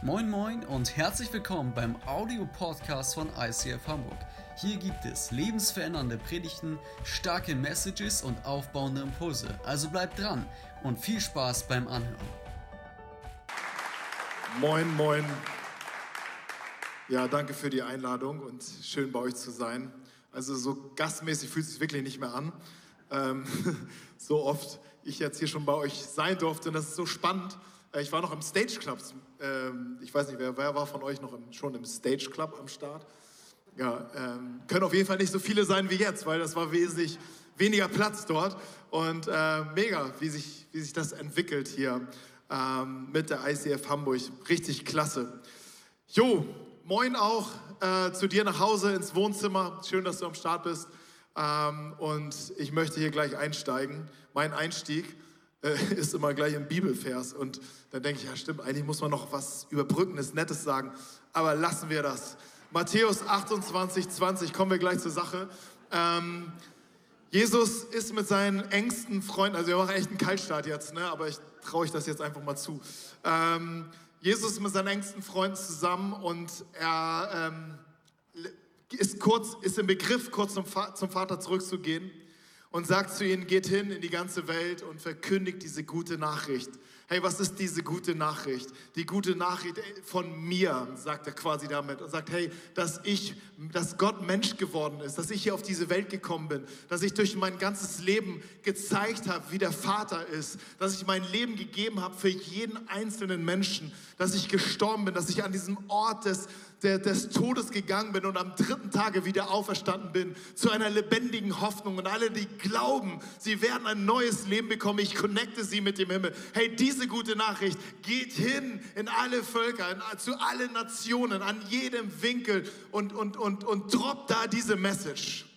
Moin Moin und herzlich willkommen beim Audio-Podcast von ICF Hamburg. Hier gibt es lebensverändernde Predigten, starke Messages und aufbauende Impulse. Also bleibt dran und viel Spaß beim Anhören. Moin, moin. Ja, danke für die Einladung und schön bei euch zu sein. Also so gastmäßig fühlt es sich wirklich nicht mehr an. Ähm, so oft ich jetzt hier schon bei euch sein durfte und das ist so spannend ich war noch im Stage Club. Ähm, ich weiß nicht, wer, wer war von euch noch im, schon im Stage Club am Start? Ja, ähm, können auf jeden Fall nicht so viele sein wie jetzt, weil das war wesentlich weniger Platz dort. Und äh, mega, wie sich, wie sich das entwickelt hier ähm, mit der ICF Hamburg. Richtig klasse. Jo, moin auch äh, zu dir nach Hause ins Wohnzimmer. Schön, dass du am Start bist. Ähm, und ich möchte hier gleich einsteigen. Mein Einstieg äh, ist immer gleich im Bibelvers. Und dann denke ich, ja stimmt, eigentlich muss man noch was Überbrückendes, Nettes sagen. Aber lassen wir das. Matthäus 28, 20, kommen wir gleich zur Sache. Ähm, Jesus ist mit seinen engsten Freunden, also wir machen echt einen Kaltstart jetzt, ne? aber ich traue euch das jetzt einfach mal zu. Ähm, Jesus ist mit seinen engsten Freunden zusammen und er ähm, ist, kurz, ist im Begriff, kurz zum, zum Vater zurückzugehen und sagt zu ihnen, geht hin in die ganze Welt und verkündigt diese gute Nachricht. Hey, was ist diese gute Nachricht? Die gute Nachricht von mir, sagt er quasi damit und sagt, hey, dass ich, dass Gott Mensch geworden ist, dass ich hier auf diese Welt gekommen bin, dass ich durch mein ganzes Leben gezeigt habe, wie der Vater ist, dass ich mein Leben gegeben habe für jeden einzelnen Menschen, dass ich gestorben bin, dass ich an diesem Ort des der, des Todes gegangen bin und am dritten Tage wieder auferstanden bin zu einer lebendigen Hoffnung. Und alle, die glauben, sie werden ein neues Leben bekommen, ich connecte sie mit dem Himmel. Hey, diese gute Nachricht geht hin in alle Völker, in, zu allen Nationen, an jedem Winkel und, und, und, und droppt da diese Message.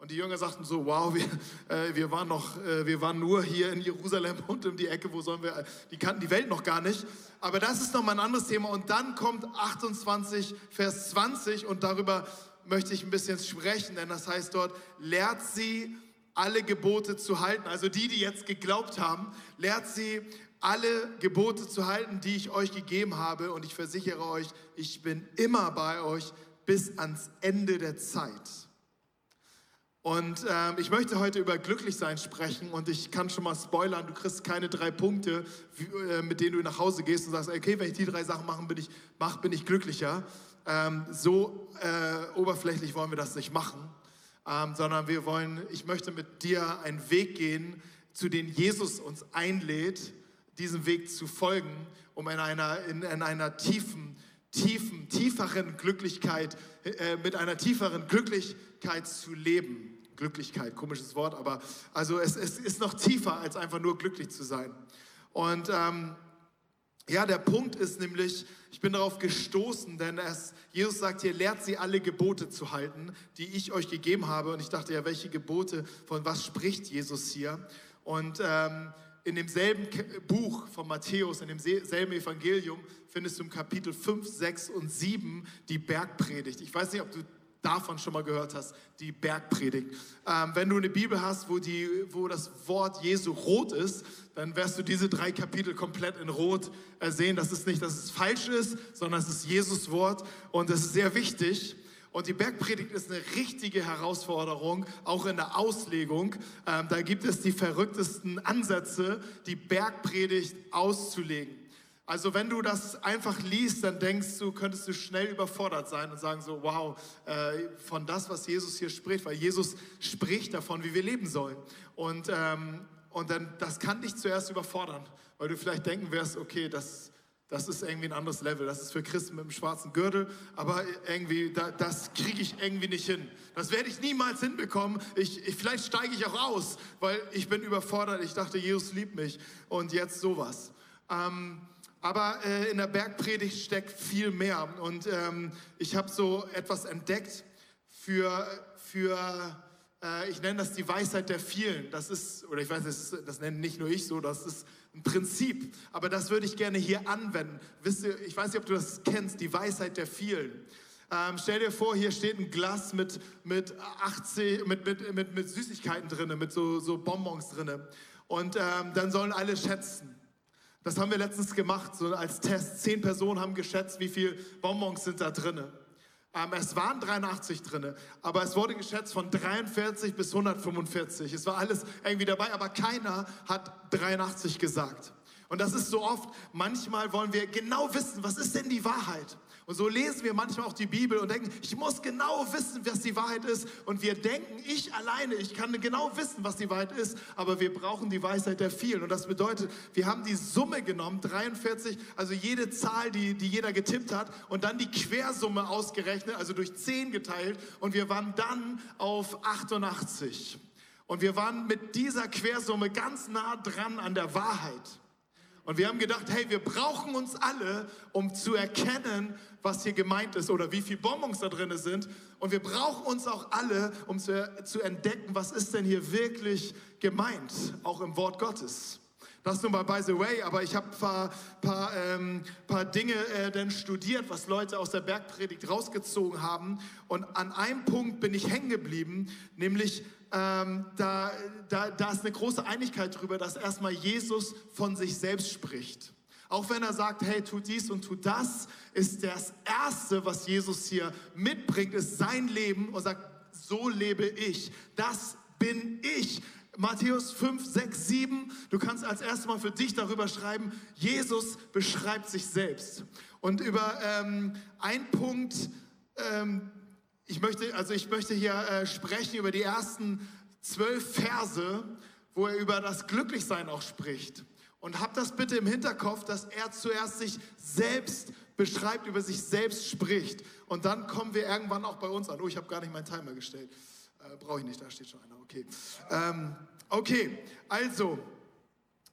Und die Jünger sagten so, wow, wir, äh, wir, waren noch, äh, wir waren nur hier in Jerusalem und um die Ecke, wo sollen wir, die kannten die Welt noch gar nicht. Aber das ist nochmal ein anderes Thema. Und dann kommt 28, Vers 20 und darüber möchte ich ein bisschen sprechen, denn das heißt dort, lehrt sie alle Gebote zu halten. Also die, die jetzt geglaubt haben, lehrt sie alle Gebote zu halten, die ich euch gegeben habe. Und ich versichere euch, ich bin immer bei euch bis ans Ende der Zeit. Und ähm, ich möchte heute über Glücklichsein sprechen und ich kann schon mal spoilern, du kriegst keine drei Punkte, wie, äh, mit denen du nach Hause gehst und sagst, okay, wenn ich die drei Sachen mache, bin ich, mach, bin ich glücklicher. Ähm, so äh, oberflächlich wollen wir das nicht machen, ähm, sondern wir wollen, ich möchte mit dir einen Weg gehen, zu dem Jesus uns einlädt, diesen Weg zu folgen, um in einer, in, in einer tiefen, tiefen, tieferen Glücklichkeit, äh, mit einer tieferen Glücklichkeit zu leben. Glücklichkeit, komisches Wort, aber also es, es ist noch tiefer als einfach nur glücklich zu sein. Und ähm, ja, der Punkt ist nämlich, ich bin darauf gestoßen, denn es, Jesus sagt hier, lehrt sie alle Gebote zu halten, die ich euch gegeben habe. Und ich dachte ja, welche Gebote, von was spricht Jesus hier? Und ähm, in demselben Buch von Matthäus, in demselben Evangelium, findest du im Kapitel 5, 6 und 7 die Bergpredigt. Ich weiß nicht, ob du davon schon mal gehört hast, die Bergpredigt. Ähm, wenn du eine Bibel hast, wo, die, wo das Wort Jesu rot ist, dann wirst du diese drei Kapitel komplett in rot äh, sehen. Das ist nicht, dass es falsch ist, sondern es ist Jesus Wort und das ist sehr wichtig. Und die Bergpredigt ist eine richtige Herausforderung, auch in der Auslegung. Ähm, da gibt es die verrücktesten Ansätze, die Bergpredigt auszulegen. Also wenn du das einfach liest, dann denkst du, könntest du schnell überfordert sein und sagen so, wow, äh, von das, was Jesus hier spricht, weil Jesus spricht davon, wie wir leben sollen. Und, ähm, und dann, das kann dich zuerst überfordern, weil du vielleicht denken wirst, okay, das das ist irgendwie ein anderes Level. Das ist für Christen mit dem schwarzen Gürtel, aber irgendwie, da, das kriege ich irgendwie nicht hin. Das werde ich niemals hinbekommen. Ich, ich, vielleicht steige ich auch aus, weil ich bin überfordert. Ich dachte, Jesus liebt mich und jetzt sowas. Ähm, aber äh, in der Bergpredigt steckt viel mehr und ähm, ich habe so etwas entdeckt für, für äh, ich nenne das die Weisheit der vielen. Das ist, oder ich weiß, das, ist, das nenne nicht nur ich so, das ist ein Prinzip, aber das würde ich gerne hier anwenden. Wisst ihr, ich weiß nicht, ob du das kennst, die Weisheit der vielen. Ähm, stell dir vor, hier steht ein Glas mit, mit, 80, mit, mit, mit, mit Süßigkeiten drin, mit so, so Bonbons drin. Und ähm, dann sollen alle schätzen. Das haben wir letztens gemacht, so als Test. Zehn Personen haben geschätzt, wie viele Bonbons sind da drinne. Ähm, es waren 83 drinne, aber es wurde geschätzt von 43 bis 145. Es war alles irgendwie dabei, aber keiner hat 83 gesagt. Und das ist so oft, manchmal wollen wir genau wissen, was ist denn die Wahrheit? Und so lesen wir manchmal auch die Bibel und denken, ich muss genau wissen, was die Wahrheit ist. Und wir denken, ich alleine, ich kann genau wissen, was die Wahrheit ist, aber wir brauchen die Weisheit der vielen. Und das bedeutet, wir haben die Summe genommen, 43, also jede Zahl, die, die jeder getippt hat, und dann die Quersumme ausgerechnet, also durch 10 geteilt. Und wir waren dann auf 88. Und wir waren mit dieser Quersumme ganz nah dran an der Wahrheit. Und wir haben gedacht, hey, wir brauchen uns alle, um zu erkennen, was hier gemeint ist oder wie viele Bonbons da drin sind. Und wir brauchen uns auch alle, um zu, zu entdecken, was ist denn hier wirklich gemeint, auch im Wort Gottes. Das nur mal by the way, aber ich habe ein paar, paar, ähm, paar Dinge äh, dann studiert, was Leute aus der Bergpredigt rausgezogen haben. Und an einem Punkt bin ich hängen geblieben, nämlich ähm, da, da, da ist eine große Einigkeit darüber, dass erstmal Jesus von sich selbst spricht. Auch wenn er sagt, hey, tu dies und tu das, ist das Erste, was Jesus hier mitbringt, ist sein Leben und sagt, so lebe ich. Das bin ich. Matthäus 5, 6, 7, du kannst als erstes mal für dich darüber schreiben, Jesus beschreibt sich selbst. Und über ähm, einen Punkt, ähm, ich möchte, also ich möchte hier äh, sprechen über die ersten zwölf Verse, wo er über das Glücklichsein auch spricht. Und habt das bitte im Hinterkopf, dass er zuerst sich selbst beschreibt, über sich selbst spricht. Und dann kommen wir irgendwann auch bei uns an. Oh, ich habe gar nicht meinen Timer gestellt. Äh, Brauche ich nicht, da steht schon einer. Okay. Ähm, okay, also,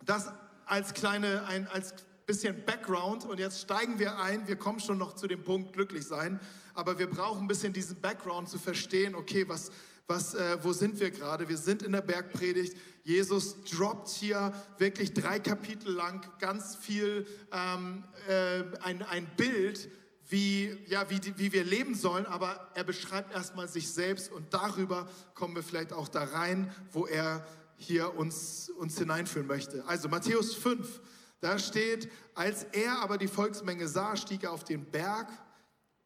das als kleine, ein, als bisschen Background. Und jetzt steigen wir ein. Wir kommen schon noch zu dem Punkt glücklich sein aber wir brauchen ein bisschen diesen Background zu verstehen, okay, was, was, äh, wo sind wir gerade? Wir sind in der Bergpredigt. Jesus droppt hier wirklich drei Kapitel lang ganz viel ähm, äh, ein, ein Bild, wie, ja, wie, wie wir leben sollen, aber er beschreibt erstmal sich selbst und darüber kommen wir vielleicht auch da rein, wo er hier uns, uns hineinführen möchte. Also Matthäus 5, da steht, als er aber die Volksmenge sah, stieg er auf den Berg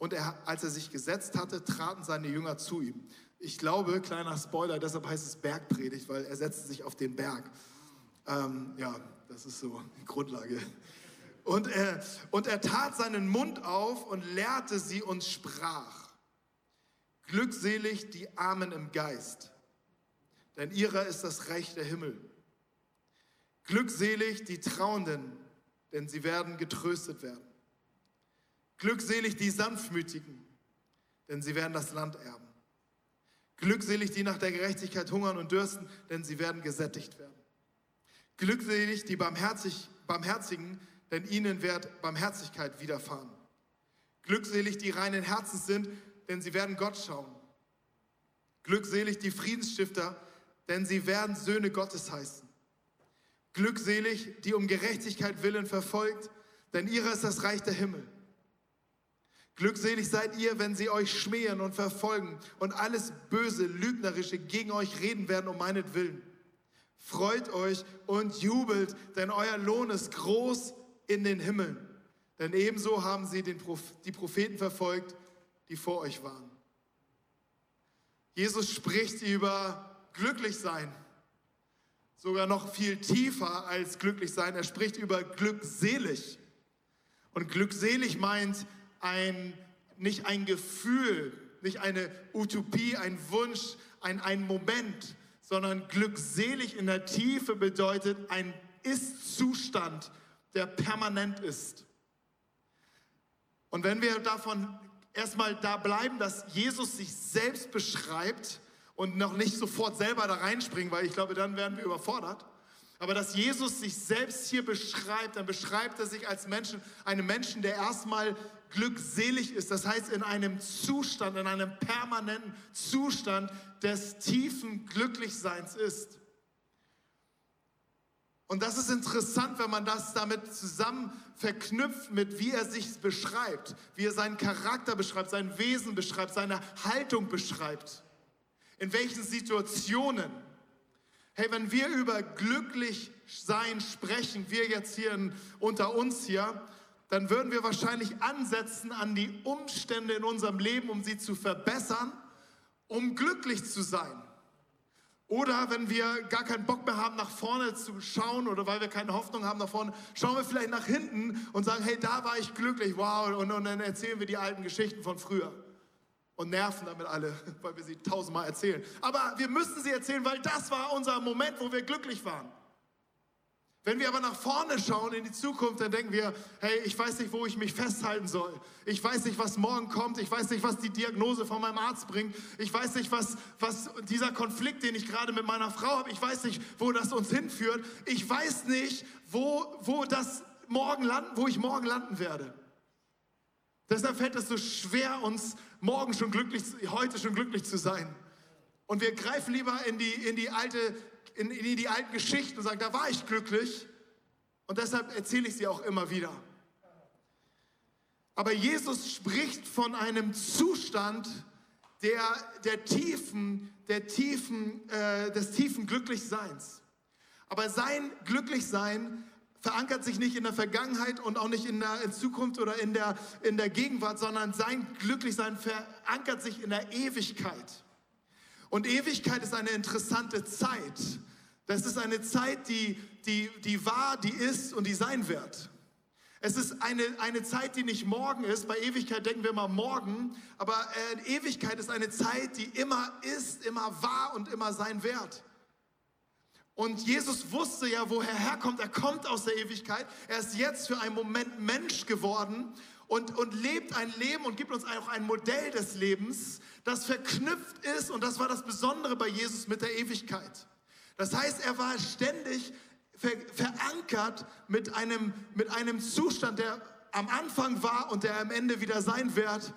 und er, als er sich gesetzt hatte, traten seine Jünger zu ihm. Ich glaube, kleiner Spoiler, deshalb heißt es Bergpredigt, weil er setzte sich auf den Berg. Ähm, ja, das ist so die Grundlage. Und er, und er tat seinen Mund auf und lehrte sie und sprach, glückselig die Armen im Geist, denn ihrer ist das Reich der Himmel. Glückselig die Trauenden, denn sie werden getröstet werden. Glückselig die Sanftmütigen, denn sie werden das Land erben. Glückselig die nach der Gerechtigkeit hungern und dürsten, denn sie werden gesättigt werden. Glückselig die Barmherzig, Barmherzigen, denn ihnen wird Barmherzigkeit widerfahren. Glückselig die reinen Herzens sind, denn sie werden Gott schauen. Glückselig die Friedensstifter, denn sie werden Söhne Gottes heißen. Glückselig die um Gerechtigkeit willen verfolgt, denn ihrer ist das Reich der Himmel. Glückselig seid ihr, wenn sie euch schmähen und verfolgen und alles Böse, Lügnerische gegen euch reden werden um meinetwillen. Freut euch und jubelt, denn euer Lohn ist groß in den Himmeln. Denn ebenso haben sie Proph die Propheten verfolgt, die vor euch waren. Jesus spricht über glücklich sein. Sogar noch viel tiefer als glücklich sein. Er spricht über glückselig. Und glückselig meint, ein, nicht ein Gefühl, nicht eine Utopie, ein Wunsch, ein, ein Moment, sondern glückselig in der Tiefe bedeutet ein Ist-Zustand, der permanent ist. Und wenn wir davon erstmal da bleiben, dass Jesus sich selbst beschreibt und noch nicht sofort selber da reinspringen, weil ich glaube, dann werden wir überfordert. Aber dass Jesus sich selbst hier beschreibt, dann beschreibt er sich als Menschen, einen Menschen, der erstmal glückselig ist. Das heißt, in einem Zustand, in einem permanenten Zustand des tiefen Glücklichseins ist. Und das ist interessant, wenn man das damit zusammen verknüpft mit, wie er sich beschreibt, wie er seinen Charakter beschreibt, sein Wesen beschreibt, seine Haltung beschreibt. In welchen Situationen. Hey, wenn wir über glücklich sein sprechen, wir jetzt hier in, unter uns hier, dann würden wir wahrscheinlich ansetzen an die Umstände in unserem Leben, um sie zu verbessern, um glücklich zu sein. Oder wenn wir gar keinen Bock mehr haben, nach vorne zu schauen oder weil wir keine Hoffnung haben nach vorne, schauen wir vielleicht nach hinten und sagen, hey, da war ich glücklich, wow, und, und dann erzählen wir die alten Geschichten von früher und nerven damit alle, weil wir sie tausendmal erzählen. Aber wir müssen sie erzählen, weil das war unser Moment, wo wir glücklich waren. Wenn wir aber nach vorne schauen in die Zukunft, dann denken wir, hey, ich weiß nicht, wo ich mich festhalten soll. Ich weiß nicht, was morgen kommt. Ich weiß nicht, was die Diagnose von meinem Arzt bringt. Ich weiß nicht, was, was dieser Konflikt, den ich gerade mit meiner Frau habe, ich weiß nicht, wo das uns hinführt. Ich weiß nicht, wo, wo das morgen landen, wo ich morgen landen werde. Deshalb fällt es so schwer, uns morgen schon glücklich, heute schon glücklich zu sein. Und wir greifen lieber in die, in die alte in, in die alten Geschichten und sagen, da war ich glücklich. Und deshalb erzähle ich sie auch immer wieder. Aber Jesus spricht von einem Zustand der, der tiefen, der tiefen, äh, des tiefen Glücklichseins. Aber sein Glücklichsein verankert sich nicht in der Vergangenheit und auch nicht in der in Zukunft oder in der, in der Gegenwart, sondern sein Glücklichsein verankert sich in der Ewigkeit. Und Ewigkeit ist eine interessante Zeit. Das ist eine Zeit, die, die, die war, die ist und die sein wird. Es ist eine, eine Zeit, die nicht morgen ist. Bei Ewigkeit denken wir immer morgen. Aber äh, Ewigkeit ist eine Zeit, die immer ist, immer war und immer sein wird. Und Jesus wusste ja, woher er herkommt. Er kommt aus der Ewigkeit. Er ist jetzt für einen Moment Mensch geworden und, und lebt ein Leben und gibt uns auch ein Modell des Lebens, das verknüpft ist, und das war das Besondere bei Jesus mit der Ewigkeit. Das heißt, er war ständig ver verankert mit einem, mit einem Zustand, der am Anfang war und der am Ende wieder sein wird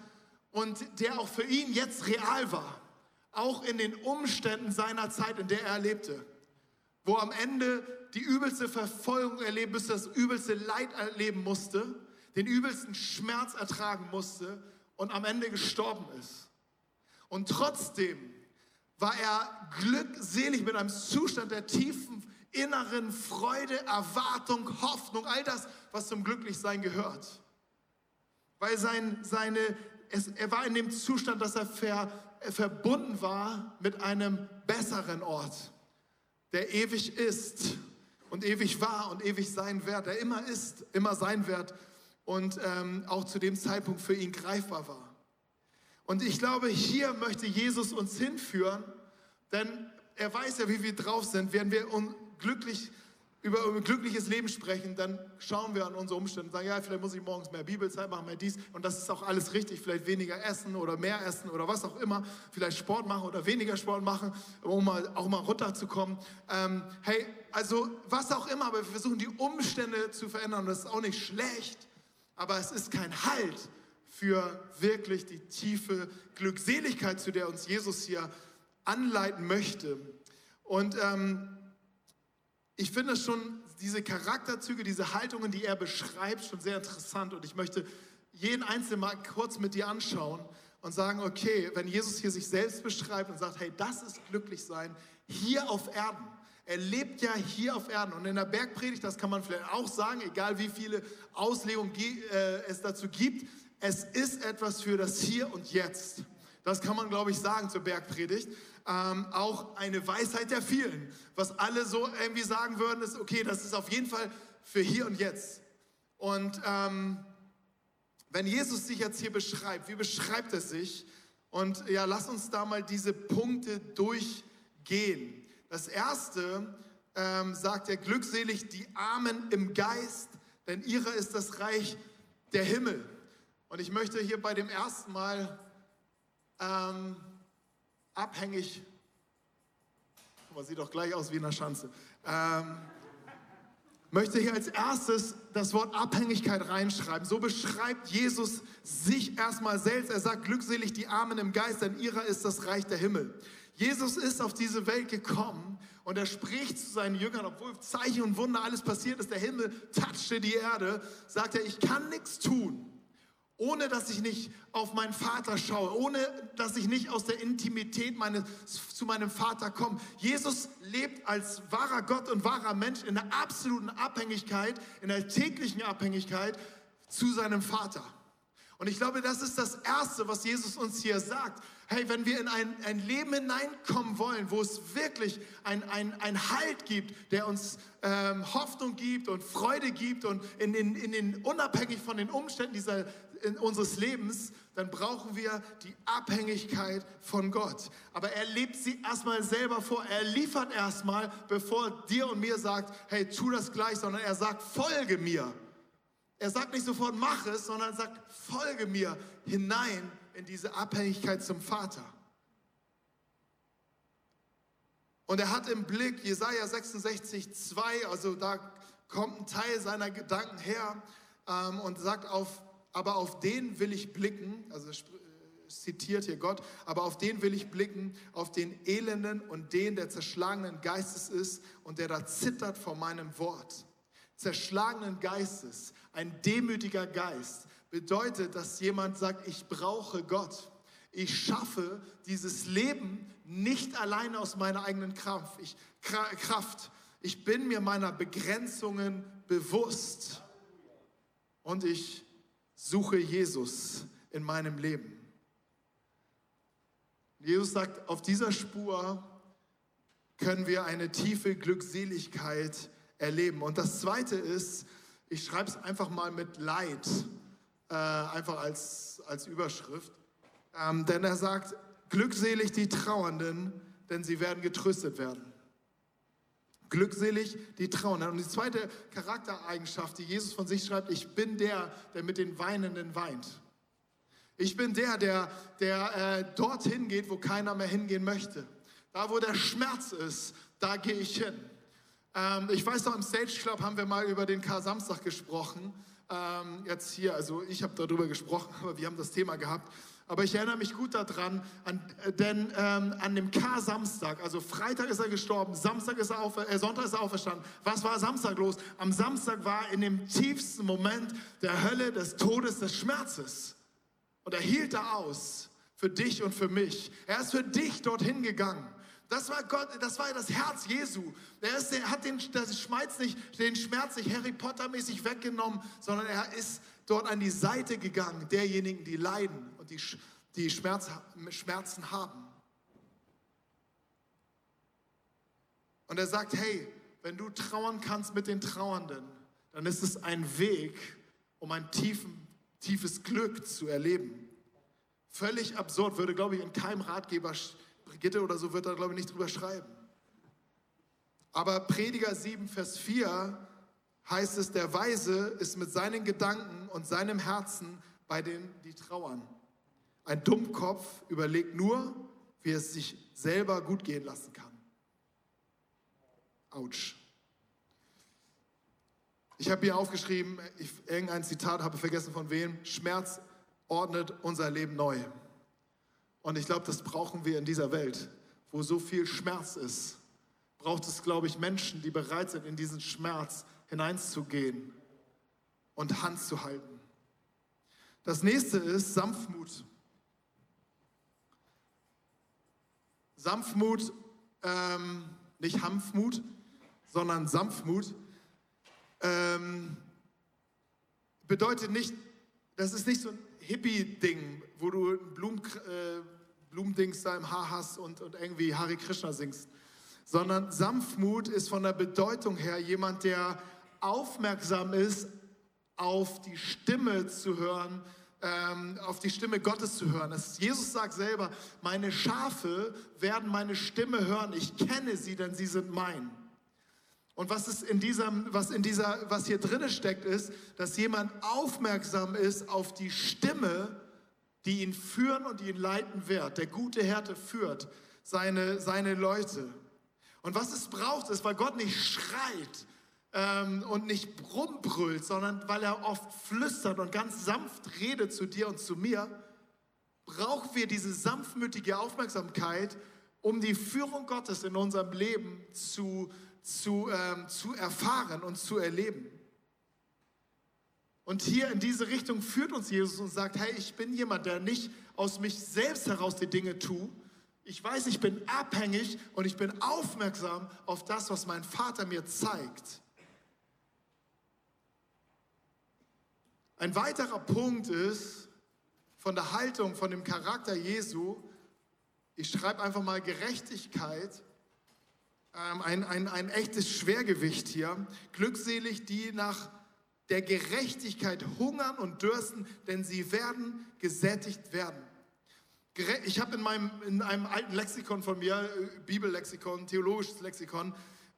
und der auch für ihn jetzt real war. Auch in den Umständen seiner Zeit, in der er lebte. Wo am Ende die übelste Verfolgung erleben musste, das übelste Leid erleben musste, den übelsten Schmerz ertragen musste und am Ende gestorben ist. Und trotzdem war er glückselig mit einem Zustand der tiefen inneren Freude, Erwartung, Hoffnung, all das, was zum Glücklichsein gehört. Weil sein, seine, es, er war in dem Zustand, dass er ver, verbunden war mit einem besseren Ort, der ewig ist und ewig war und ewig sein wird, der immer ist, immer sein wird und ähm, auch zu dem Zeitpunkt für ihn greifbar war. Und ich glaube, hier möchte Jesus uns hinführen, denn er weiß ja, wie wir drauf sind. Wenn wir unglücklich über ein glückliches Leben sprechen, dann schauen wir an unsere Umstände und sagen, ja, vielleicht muss ich morgens mehr Bibelzeit machen, mehr dies. Und das ist auch alles richtig. Vielleicht weniger essen oder mehr essen oder was auch immer. Vielleicht Sport machen oder weniger Sport machen, um mal, auch mal runterzukommen. Ähm, hey, also was auch immer, aber wir versuchen die Umstände zu verändern. Und das ist auch nicht schlecht, aber es ist kein Halt für wirklich die tiefe Glückseligkeit, zu der uns Jesus hier anleiten möchte. Und ähm, ich finde schon diese Charakterzüge, diese Haltungen, die er beschreibt, schon sehr interessant. Und ich möchte jeden Einzelnen mal kurz mit dir anschauen und sagen, okay, wenn Jesus hier sich selbst beschreibt und sagt, hey, das ist glücklich sein, hier auf Erden. Er lebt ja hier auf Erden. Und in der Bergpredigt, das kann man vielleicht auch sagen, egal wie viele Auslegungen äh, es dazu gibt, es ist etwas für das Hier und Jetzt. Das kann man, glaube ich, sagen zur Bergpredigt. Ähm, auch eine Weisheit der vielen. Was alle so irgendwie sagen würden, ist, okay, das ist auf jeden Fall für hier und jetzt. Und ähm, wenn Jesus sich jetzt hier beschreibt, wie beschreibt er sich? Und ja, lass uns da mal diese Punkte durchgehen. Das erste ähm, sagt er, glückselig die Armen im Geist, denn ihrer ist das Reich der Himmel. Und ich möchte hier bei dem ersten Mal ähm, abhängig, mal, sieht doch gleich aus wie in der Schanze, ähm, möchte hier als erstes das Wort Abhängigkeit reinschreiben. So beschreibt Jesus sich erstmal selbst. Er sagt, glückselig die Armen im Geist, denn ihrer ist das Reich der Himmel. Jesus ist auf diese Welt gekommen und er spricht zu seinen Jüngern, obwohl Zeichen und Wunder alles passiert ist, der Himmel touchte die Erde, sagt er, ich kann nichts tun, ohne dass ich nicht auf meinen Vater schaue, ohne dass ich nicht aus der Intimität meines, zu meinem Vater komme. Jesus lebt als wahrer Gott und wahrer Mensch in der absoluten Abhängigkeit, in der täglichen Abhängigkeit zu seinem Vater. Und ich glaube, das ist das Erste, was Jesus uns hier sagt. Hey, wenn wir in ein, ein Leben hineinkommen wollen, wo es wirklich ein, ein, ein Halt gibt, der uns ähm, Hoffnung gibt und Freude gibt und in den, in den, unabhängig von den Umständen dieser, in unseres Lebens, dann brauchen wir die Abhängigkeit von Gott. Aber er lebt sie erstmal selber vor. Er liefert erstmal, bevor dir und mir sagt, hey, tu das gleich, sondern er sagt, folge mir. Er sagt nicht sofort, mach es, sondern sagt, folge mir hinein in diese Abhängigkeit zum Vater. Und er hat im Blick Jesaja 66, 2, also da kommt ein Teil seiner Gedanken her ähm, und sagt, auf, aber auf den will ich blicken, also zitiert hier Gott, aber auf den will ich blicken, auf den Elenden und den, der zerschlagenen Geistes ist und der da zittert vor meinem Wort. Zerschlagenen Geistes, ein demütiger Geist, bedeutet, dass jemand sagt, ich brauche Gott. Ich schaffe dieses Leben nicht alleine aus meiner eigenen Kraft. Ich, Kraft. ich bin mir meiner Begrenzungen bewusst und ich suche Jesus in meinem Leben. Jesus sagt, auf dieser Spur können wir eine tiefe Glückseligkeit erleben. Und das Zweite ist, ich schreibe es einfach mal mit Leid äh, einfach als, als Überschrift. Ähm, denn er sagt, glückselig die Trauernden, denn sie werden getröstet werden. Glückselig die Trauernden. Und die zweite Charaktereigenschaft, die Jesus von sich schreibt, ich bin der, der mit den Weinenden weint. Ich bin der, der, der äh, dorthin geht, wo keiner mehr hingehen möchte. Da, wo der Schmerz ist, da gehe ich hin. Ähm, ich weiß noch, im Stage Club haben wir mal über den Kar-Samstag gesprochen ähm, jetzt hier, also ich habe darüber gesprochen, aber wir haben das Thema gehabt. Aber ich erinnere mich gut daran, an, äh, denn ähm, an dem K-Samstag, also Freitag ist er gestorben, Samstag ist er auf, äh, Sonntag ist er auferstanden. Was war Samstag los? Am Samstag war in dem tiefsten Moment der Hölle, des Todes, des Schmerzes. Und er hielt da aus für dich und für mich. Er ist für dich dorthin gegangen. Das war Gott, das war das Herz Jesu. Er, ist, er hat den, das Schmerz nicht, den Schmerz nicht Harry Potter mäßig weggenommen, sondern er ist dort an die Seite gegangen, derjenigen, die leiden und die, die Schmerz, Schmerzen haben. Und er sagt, hey, wenn du trauern kannst mit den Trauernden, dann ist es ein Weg, um ein tiefen, tiefes Glück zu erleben. Völlig absurd, würde, glaube ich, in keinem Ratgeber Brigitte oder so wird da, glaube ich, nicht drüber schreiben. Aber Prediger 7, Vers 4 heißt es, der Weise ist mit seinen Gedanken und seinem Herzen bei denen, die trauern. Ein Dummkopf überlegt nur, wie es sich selber gut gehen lassen kann. Autsch. Ich habe hier aufgeschrieben, ich, irgendein Zitat, habe vergessen von wem, Schmerz ordnet unser Leben neu. Und ich glaube, das brauchen wir in dieser Welt, wo so viel Schmerz ist. Braucht es, glaube ich, Menschen, die bereit sind, in diesen Schmerz hineinzugehen und Hand zu halten. Das nächste ist Sanftmut. Sanftmut, ähm, nicht Hanfmut, sondern Sanftmut, ähm, bedeutet nicht, das ist nicht so ein Hippie-Ding, wo du ein Blumen, äh, Blumendings da im Haar hast und, und irgendwie Hare Krishna singst, sondern Sanftmut ist von der Bedeutung her jemand, der aufmerksam ist, auf die Stimme zu hören, ähm, auf die Stimme Gottes zu hören. Das, Jesus sagt selber, meine Schafe werden meine Stimme hören. Ich kenne sie, denn sie sind mein. Und was ist in diesem, was in dieser, was hier drinne steckt, ist, dass jemand aufmerksam ist auf die Stimme die ihn führen und die ihn leiten wird. Der gute Härte führt seine, seine Leute. Und was es braucht, ist, weil Gott nicht schreit ähm, und nicht rumbrüllt, sondern weil er oft flüstert und ganz sanft redet zu dir und zu mir, brauchen wir diese sanftmütige Aufmerksamkeit, um die Führung Gottes in unserem Leben zu, zu, ähm, zu erfahren und zu erleben. Und hier in diese Richtung führt uns Jesus und sagt, hey, ich bin jemand, der nicht aus mich selbst heraus die Dinge tut. Ich weiß, ich bin abhängig und ich bin aufmerksam auf das, was mein Vater mir zeigt. Ein weiterer Punkt ist von der Haltung, von dem Charakter Jesu, ich schreibe einfach mal Gerechtigkeit, ähm, ein, ein, ein echtes Schwergewicht hier. Glückselig, die nach der Gerechtigkeit hungern und dürsten, denn sie werden gesättigt werden. Ich habe in, in einem alten Lexikon von mir, äh, Bibellexikon, theologisches Lexikon,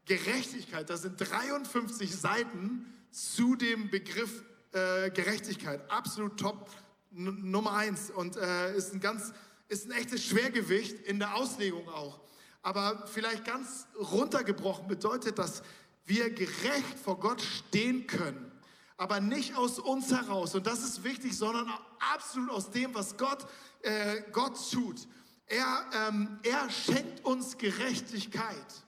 Gerechtigkeit, da sind 53 Seiten zu dem Begriff äh, Gerechtigkeit. Absolut top, Nummer eins. Und äh, ist, ein ganz, ist ein echtes Schwergewicht in der Auslegung auch. Aber vielleicht ganz runtergebrochen bedeutet das, wir gerecht vor Gott stehen können aber nicht aus uns heraus. Und das ist wichtig, sondern absolut aus dem, was Gott, äh, Gott tut. Er, ähm, er schenkt uns Gerechtigkeit.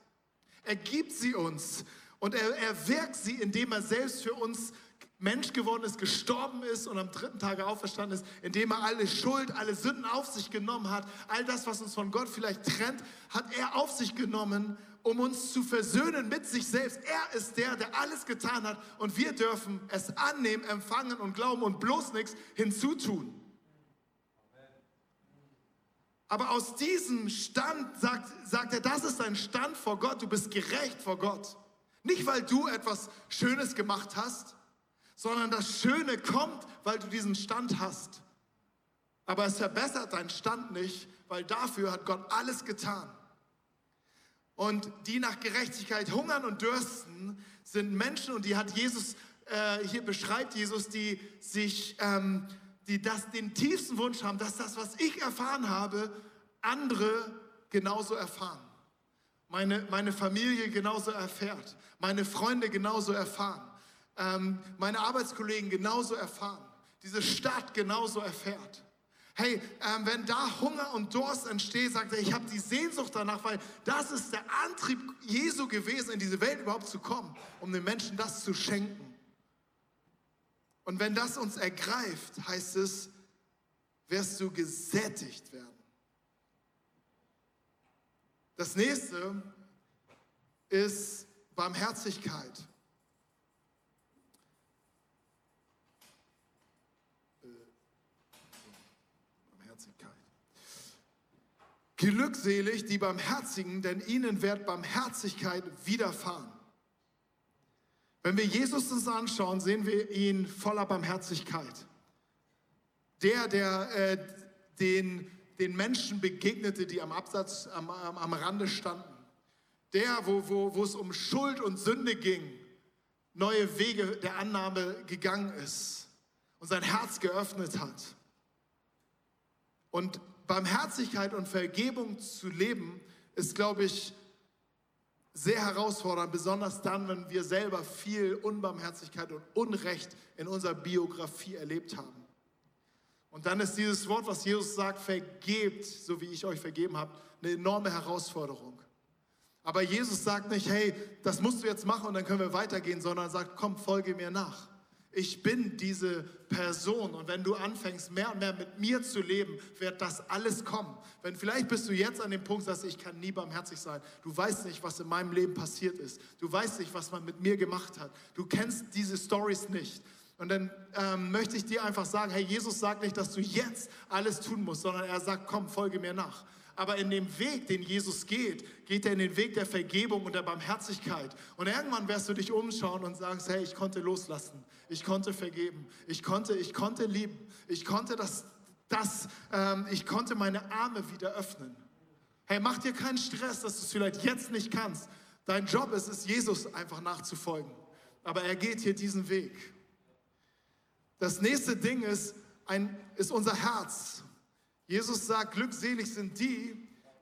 Er gibt sie uns und er, er wirkt sie, indem er selbst für uns Mensch geworden ist, gestorben ist und am dritten Tage auferstanden ist, indem er alle Schuld, alle Sünden auf sich genommen hat. All das, was uns von Gott vielleicht trennt, hat er auf sich genommen um uns zu versöhnen mit sich selbst. Er ist der, der alles getan hat und wir dürfen es annehmen, empfangen und glauben und bloß nichts hinzutun. Aber aus diesem Stand sagt, sagt er, das ist ein Stand vor Gott, du bist gerecht vor Gott. Nicht, weil du etwas Schönes gemacht hast, sondern das Schöne kommt, weil du diesen Stand hast. Aber es verbessert deinen Stand nicht, weil dafür hat Gott alles getan. Und die nach Gerechtigkeit hungern und dürsten, sind Menschen, und die hat Jesus, äh, hier beschreibt Jesus, die sich, ähm, die das, den tiefsten Wunsch haben, dass das, was ich erfahren habe, andere genauso erfahren. Meine, meine Familie genauso erfährt, meine Freunde genauso erfahren, ähm, meine Arbeitskollegen genauso erfahren, diese Stadt genauso erfährt. Hey, ähm, wenn da Hunger und Durst entsteht, sagt er, ich habe die Sehnsucht danach, weil das ist der Antrieb Jesu gewesen, in diese Welt überhaupt zu kommen, um den Menschen das zu schenken. Und wenn das uns ergreift, heißt es, wirst du gesättigt werden. Das nächste ist Barmherzigkeit. Glückselig die Barmherzigen, denn ihnen wird Barmherzigkeit widerfahren. Wenn wir Jesus uns anschauen, sehen wir ihn voller Barmherzigkeit. Der, der äh, den, den Menschen begegnete, die am Absatz, am, am, am Rande standen. Der, wo, wo, wo es um Schuld und Sünde ging, neue Wege der Annahme gegangen ist und sein Herz geöffnet hat. Und Barmherzigkeit und Vergebung zu leben, ist, glaube ich, sehr herausfordernd, besonders dann, wenn wir selber viel Unbarmherzigkeit und Unrecht in unserer Biografie erlebt haben. Und dann ist dieses Wort, was Jesus sagt, vergebt, so wie ich euch vergeben habe, eine enorme Herausforderung. Aber Jesus sagt nicht, hey, das musst du jetzt machen und dann können wir weitergehen, sondern sagt, komm, folge mir nach. Ich bin diese Person und wenn du anfängst, mehr und mehr mit mir zu leben, wird das alles kommen. Wenn vielleicht bist du jetzt an dem Punkt, dass ich kann nie barmherzig sein. Du weißt nicht, was in meinem Leben passiert ist. Du weißt nicht, was man mit mir gemacht hat. Du kennst diese Stories nicht. Und dann ähm, möchte ich dir einfach sagen, hey, Jesus sagt nicht, dass du jetzt alles tun musst, sondern er sagt, komm, folge mir nach. Aber in dem Weg, den Jesus geht, geht er in den Weg der Vergebung und der Barmherzigkeit. Und irgendwann wirst du dich umschauen und sagst, hey, ich konnte loslassen, ich konnte vergeben, ich konnte, ich konnte lieben, ich konnte das, das ähm, ich konnte meine Arme wieder öffnen. Hey, mach dir keinen Stress, dass du es vielleicht jetzt nicht kannst. Dein Job ist es, Jesus einfach nachzufolgen. Aber er geht hier diesen Weg. Das nächste Ding ist, ein, ist unser Herz. Jesus sagt, glückselig sind die,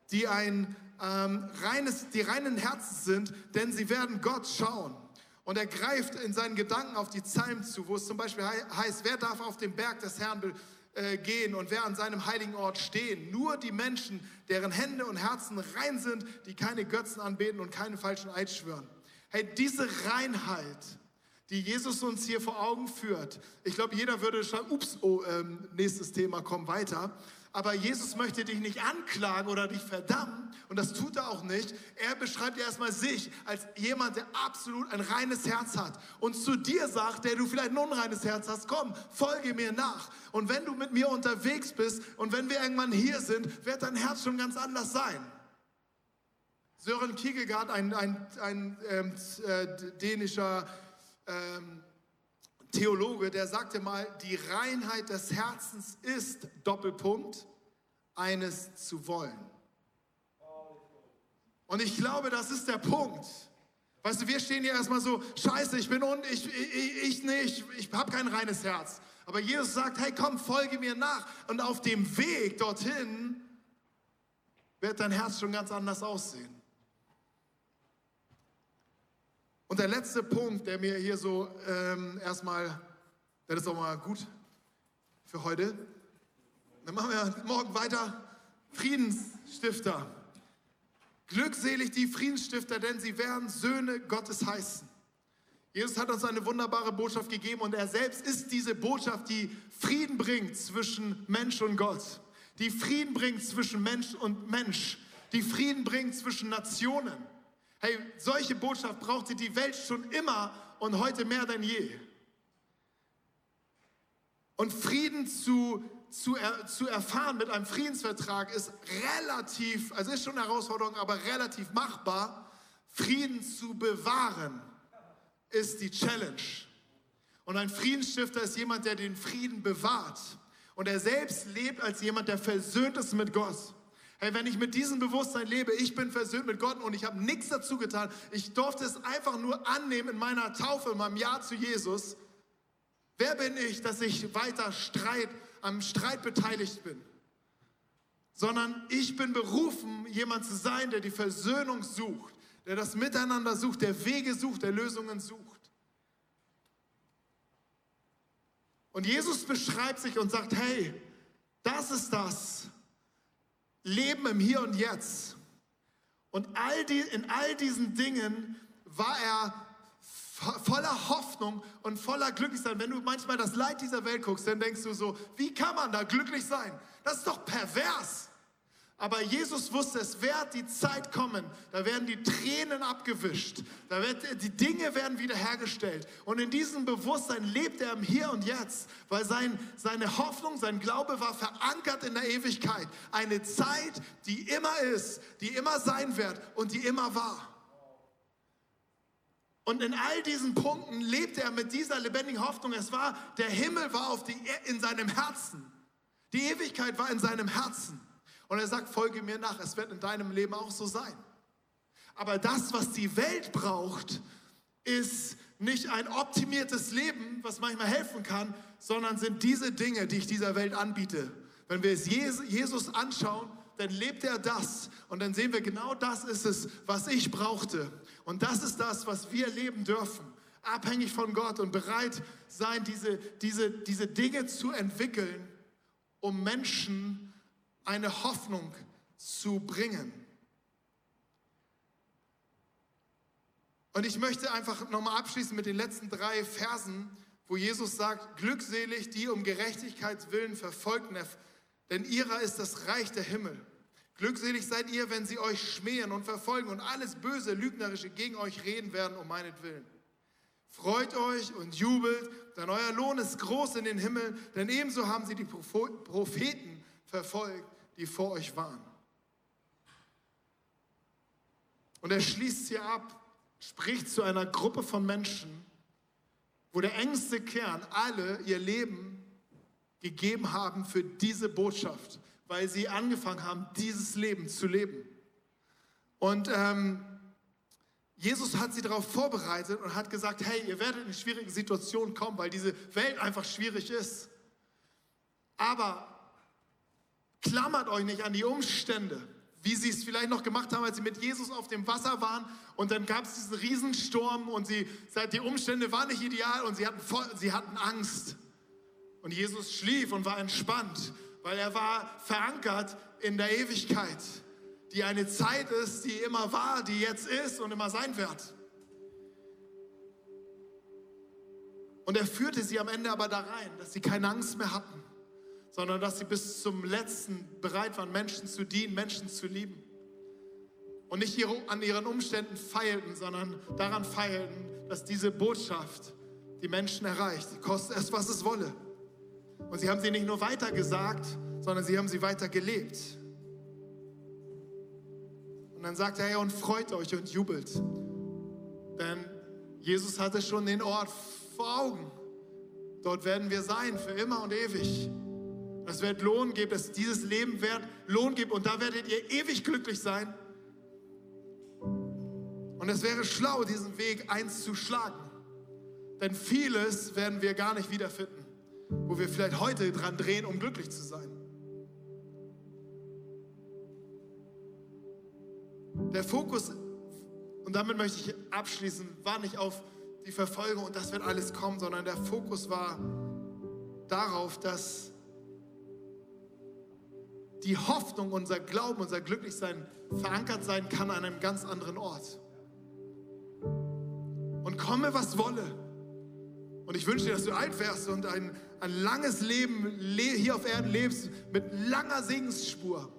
die ein ähm, reines, die reinen Herzens sind, denn sie werden Gott schauen. Und er greift in seinen Gedanken auf die Psalmen zu, wo es zum Beispiel heißt, wer darf auf den Berg des Herrn äh, gehen und wer an seinem heiligen Ort stehen? Nur die Menschen, deren Hände und Herzen rein sind, die keine Götzen anbeten und keine falschen Eid schwören. Hey, diese Reinheit, die Jesus uns hier vor Augen führt. Ich glaube, jeder würde sagen, ups, oh, ähm, nächstes Thema, komm weiter. Aber Jesus möchte dich nicht anklagen oder dich verdammen. Und das tut er auch nicht. Er beschreibt erstmal sich als jemand, der absolut ein reines Herz hat. Und zu dir sagt, der du vielleicht ein unreines Herz hast, komm, folge mir nach. Und wenn du mit mir unterwegs bist und wenn wir irgendwann hier sind, wird dein Herz schon ganz anders sein. Sören Kierkegaard, ein, ein, ein ähm, äh, dänischer ähm, Theologe, der sagte mal, die Reinheit des Herzens ist Doppelpunkt, eines zu wollen. Und ich glaube, das ist der Punkt. Weißt du, wir stehen hier erstmal so, scheiße, ich bin und ich, ich, ich nicht, ich habe kein reines Herz. Aber Jesus sagt, hey, komm, folge mir nach. Und auf dem Weg dorthin wird dein Herz schon ganz anders aussehen. Und der letzte Punkt, der mir hier so ähm, erstmal, das ist auch mal gut für heute. Dann machen wir morgen weiter. Friedensstifter. Glückselig die Friedensstifter, denn sie werden Söhne Gottes heißen. Jesus hat uns eine wunderbare Botschaft gegeben und er selbst ist diese Botschaft, die Frieden bringt zwischen Mensch und Gott, die Frieden bringt zwischen Mensch und Mensch, die Frieden bringt zwischen Nationen. Hey, solche Botschaft brauchte die Welt schon immer und heute mehr denn je. Und Frieden zu, zu, er, zu erfahren mit einem Friedensvertrag ist relativ, also ist schon eine Herausforderung, aber relativ machbar. Frieden zu bewahren ist die Challenge. Und ein Friedensstifter ist jemand, der den Frieden bewahrt. Und er selbst lebt als jemand, der versöhnt ist mit Gott. Hey, wenn ich mit diesem Bewusstsein lebe, ich bin versöhnt mit Gott und ich habe nichts dazu getan, ich durfte es einfach nur annehmen in meiner Taufe, in meinem Ja zu Jesus. Wer bin ich, dass ich weiter Streit, am Streit beteiligt bin? Sondern ich bin berufen, jemand zu sein, der die Versöhnung sucht, der das Miteinander sucht, der Wege sucht, der Lösungen sucht. Und Jesus beschreibt sich und sagt, hey, das ist das, Leben im Hier und Jetzt. Und all die, in all diesen Dingen war er voller Hoffnung und voller Glücklichsein. Wenn du manchmal das Leid dieser Welt guckst, dann denkst du so, wie kann man da glücklich sein? Das ist doch pervers. Aber Jesus wusste, es wird die Zeit kommen, da werden die Tränen abgewischt, da wird, die Dinge werden wiederhergestellt. Und in diesem Bewusstsein lebt er im Hier und Jetzt, weil sein, seine Hoffnung, sein Glaube war verankert in der Ewigkeit. Eine Zeit, die immer ist, die immer sein wird und die immer war. Und in all diesen Punkten lebte er mit dieser lebendigen Hoffnung. Es war, der Himmel war auf die, in seinem Herzen. Die Ewigkeit war in seinem Herzen. Und er sagt, folge mir nach, es wird in deinem Leben auch so sein. Aber das, was die Welt braucht, ist nicht ein optimiertes Leben, was manchmal helfen kann, sondern sind diese Dinge, die ich dieser Welt anbiete. Wenn wir es Jesus anschauen, dann lebt er das. Und dann sehen wir, genau das ist es, was ich brauchte. Und das ist das, was wir leben dürfen. Abhängig von Gott und bereit sein, diese, diese, diese Dinge zu entwickeln, um Menschen zu eine Hoffnung zu bringen. Und ich möchte einfach nochmal abschließen mit den letzten drei Versen, wo Jesus sagt, glückselig die um Gerechtigkeits willen verfolgten, denn ihrer ist das Reich der Himmel. Glückselig seid ihr, wenn sie euch schmähen und verfolgen und alles Böse, Lügnerische gegen euch reden werden um meinetwillen. Freut euch und jubelt, denn euer Lohn ist groß in den Himmel, denn ebenso haben sie die Propheten verfolgt, die vor euch waren. Und er schließt hier ab, spricht zu einer Gruppe von Menschen, wo der engste Kern alle ihr Leben gegeben haben für diese Botschaft, weil sie angefangen haben, dieses Leben zu leben. Und ähm, Jesus hat sie darauf vorbereitet und hat gesagt, hey, ihr werdet in schwierige Situation kommen, weil diese Welt einfach schwierig ist. Aber Klammert euch nicht an die Umstände, wie sie es vielleicht noch gemacht haben, als sie mit Jesus auf dem Wasser waren und dann gab es diesen Riesensturm und sie, die Umstände waren nicht ideal und sie hatten, voll, sie hatten Angst. Und Jesus schlief und war entspannt, weil er war verankert in der Ewigkeit, die eine Zeit ist, die immer war, die jetzt ist und immer sein wird. Und er führte sie am Ende aber da rein, dass sie keine Angst mehr hatten, sondern dass sie bis zum letzten bereit waren, Menschen zu dienen, Menschen zu lieben. Und nicht an ihren Umständen feilten, sondern daran feilten, dass diese Botschaft die Menschen erreicht, kostet es, was es wolle. Und sie haben sie nicht nur weitergesagt, sondern sie haben sie weiter gelebt. Und dann sagt er, ja, und freut euch und jubelt. Denn Jesus hatte schon den Ort vor Augen. Dort werden wir sein, für immer und ewig. Es wird Lohn geben, dass dieses Leben wird Lohn gibt und da werdet ihr ewig glücklich sein. Und es wäre schlau, diesen Weg eins zu schlagen. Denn vieles werden wir gar nicht wiederfinden, wo wir vielleicht heute dran drehen, um glücklich zu sein. Der Fokus, und damit möchte ich abschließen, war nicht auf die Verfolgung und das wird alles kommen, sondern der Fokus war darauf, dass die Hoffnung, unser Glauben, unser Glücklichsein verankert sein kann an einem ganz anderen Ort. Und komme, was wolle. Und ich wünsche dir, dass du alt wärst und ein, ein langes Leben hier auf Erden lebst mit langer Segensspur.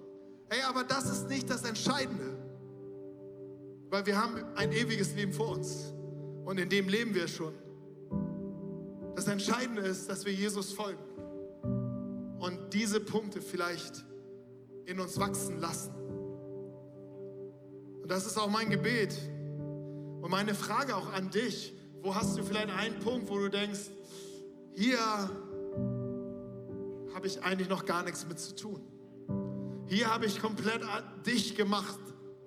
Hey, aber das ist nicht das Entscheidende. Weil wir haben ein ewiges Leben vor uns. Und in dem leben wir schon. Das Entscheidende ist, dass wir Jesus folgen. Und diese Punkte vielleicht in uns wachsen lassen. Und das ist auch mein Gebet. Und meine Frage auch an dich. Wo hast du vielleicht einen Punkt, wo du denkst, hier habe ich eigentlich noch gar nichts mit zu tun. Hier habe ich komplett dich gemacht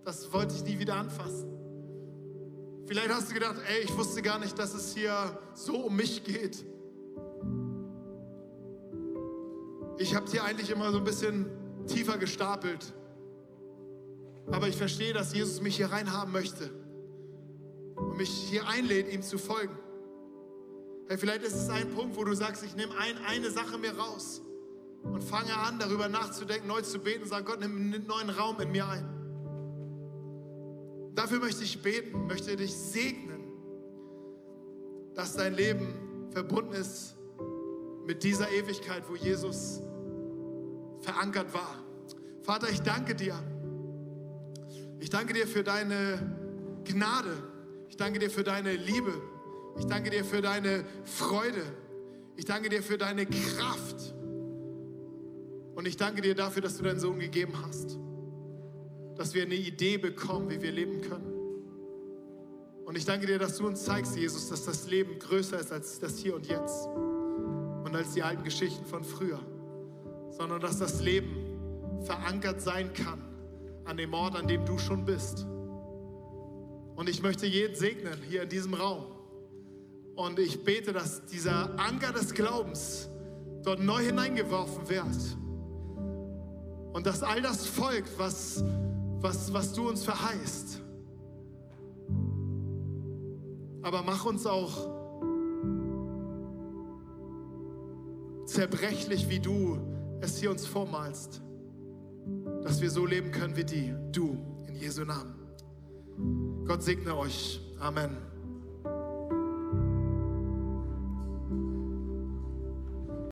das wollte ich nie wieder anfassen. Vielleicht hast du gedacht, ey, ich wusste gar nicht, dass es hier so um mich geht. Ich habe hier eigentlich immer so ein bisschen tiefer gestapelt. Aber ich verstehe, dass Jesus mich hier reinhaben möchte und mich hier einlädt, ihm zu folgen. Hey, vielleicht ist es ein Punkt, wo du sagst, ich nehme ein, eine Sache mir raus und fange an, darüber nachzudenken, neu zu beten sage, Gott, nimm einen neuen Raum in mir ein. Dafür möchte ich beten, möchte dich segnen, dass dein Leben verbunden ist mit dieser Ewigkeit, wo Jesus verankert war. Vater, ich danke dir. Ich danke dir für deine Gnade. Ich danke dir für deine Liebe. Ich danke dir für deine Freude. Ich danke dir für deine Kraft. Und ich danke dir dafür, dass du deinen Sohn gegeben hast dass wir eine Idee bekommen, wie wir leben können. Und ich danke dir, dass du uns zeigst, Jesus, dass das Leben größer ist als das Hier und Jetzt und als die alten Geschichten von früher, sondern dass das Leben verankert sein kann an dem Ort, an dem du schon bist. Und ich möchte jeden segnen hier in diesem Raum. Und ich bete, dass dieser Anker des Glaubens dort neu hineingeworfen wird. Und dass all das folgt, was was, was du uns verheißt. Aber mach uns auch zerbrechlich, wie du es hier uns vormalst, dass wir so leben können wie die, du, in Jesu Namen. Gott segne euch. Amen.